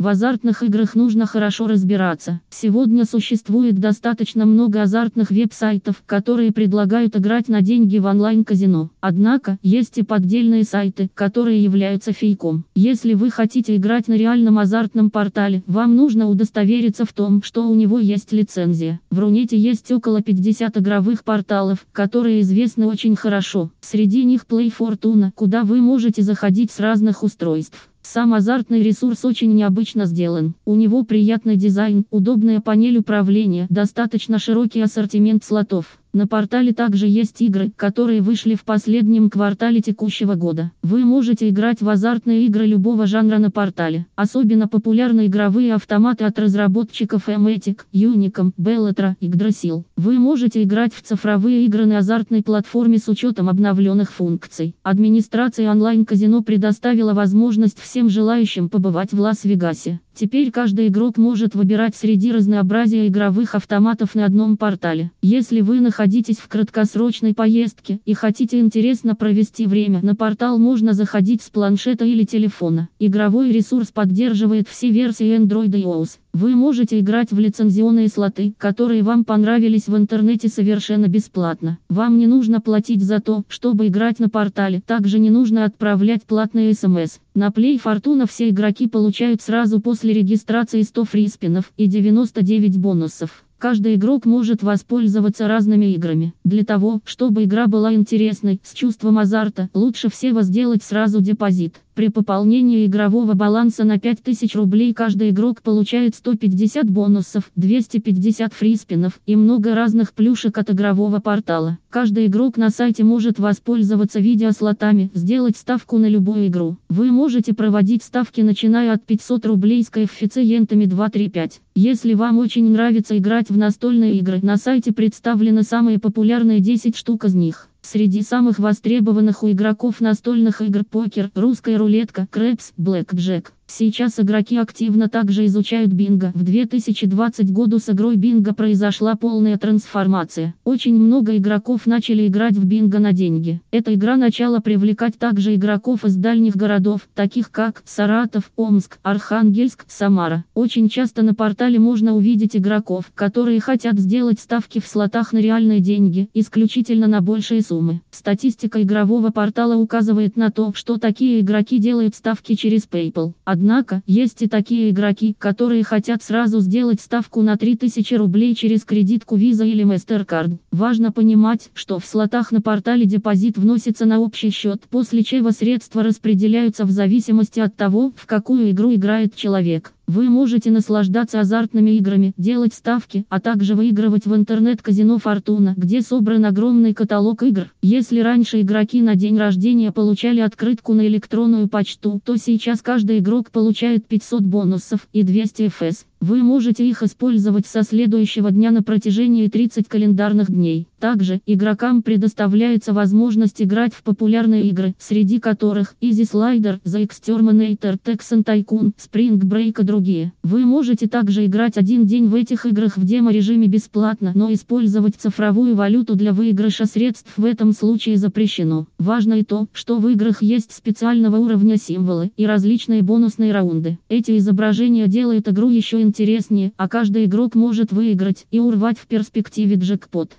В азартных играх нужно хорошо разбираться. Сегодня существует достаточно много азартных веб-сайтов, которые предлагают играть на деньги в онлайн-казино. Однако, есть и поддельные сайты, которые являются фейком. Если вы хотите играть на реальном азартном портале, вам нужно удостовериться в том, что у него есть лицензия. В Рунете есть около 50 игровых порталов, которые известны очень хорошо. Среди них Play Fortuna, куда вы можете заходить с разных устройств. Сам азартный ресурс очень необычно сделан. У него приятный дизайн, удобная панель управления, достаточно широкий ассортимент слотов. На портале также есть игры, которые вышли в последнем квартале текущего года. Вы можете играть в азартные игры любого жанра на портале. Особенно популярны игровые автоматы от разработчиков Emetic, Unicom, Bellator, Yggdrasil. Вы можете играть в цифровые игры на азартной платформе с учетом обновленных функций. Администрация онлайн-казино предоставила возможность всем желающим побывать в Лас-Вегасе. Теперь каждый игрок может выбирать среди разнообразия игровых автоматов на одном портале. Если вы находитесь в краткосрочной поездке и хотите интересно провести время, на портал можно заходить с планшета или телефона. Игровой ресурс поддерживает все версии Android и iOS. Вы можете играть в лицензионные слоты, которые вам понравились в интернете совершенно бесплатно. Вам не нужно платить за то, чтобы играть на портале. Также не нужно отправлять платные смс. На Play Fortuna все игроки получают сразу после регистрации 100 фриспинов и 99 бонусов. Каждый игрок может воспользоваться разными играми. Для того, чтобы игра была интересной, с чувством азарта, лучше всего сделать сразу депозит. При пополнении игрового баланса на 5000 рублей каждый игрок получает 150 бонусов, 250 фриспинов и много разных плюшек от игрового портала. Каждый игрок на сайте может воспользоваться видеослотами, сделать ставку на любую игру. Вы можете проводить ставки начиная от 500 рублей с коэффициентами 2-3-5. Если вам очень нравится играть в настольные игры, на сайте представлены самые популярные 10 штук из них. Среди самых востребованных у игроков настольных игр покер, русская рулетка, крэпс, блэкджек. Сейчас игроки активно также изучают бинго. В 2020 году с игрой бинго произошла полная трансформация. Очень много игроков начали играть в бинго на деньги. Эта игра начала привлекать также игроков из дальних городов, таких как Саратов, Омск, Архангельск, Самара. Очень часто на портале можно увидеть игроков, которые хотят сделать ставки в слотах на реальные деньги, исключительно на большие суммы. Статистика игрового портала указывает на то, что такие игроки делают ставки через PayPal. Однако, есть и такие игроки, которые хотят сразу сделать ставку на 3000 рублей через кредитку Visa или MasterCard. Важно понимать, что в слотах на портале депозит вносится на общий счет, после чего средства распределяются в зависимости от того, в какую игру играет человек. Вы можете наслаждаться азартными играми, делать ставки, а также выигрывать в интернет-казино Фортуна, где собран огромный каталог игр. Если раньше игроки на день рождения получали открытку на электронную почту, то сейчас каждый игрок получает 500 бонусов и 200 ФС. Вы можете их использовать со следующего дня на протяжении 30 календарных дней. Также, игрокам предоставляется возможность играть в популярные игры, среди которых Easy Slider, The Exterminator, Texan Tycoon, Spring Break и другие. Вы можете также играть один день в этих играх в демо-режиме бесплатно, но использовать цифровую валюту для выигрыша средств в этом случае запрещено. Важно и то, что в играх есть специального уровня символы и различные бонусные раунды. Эти изображения делают игру еще интереснее, а каждый игрок может выиграть и урвать в перспективе джекпот.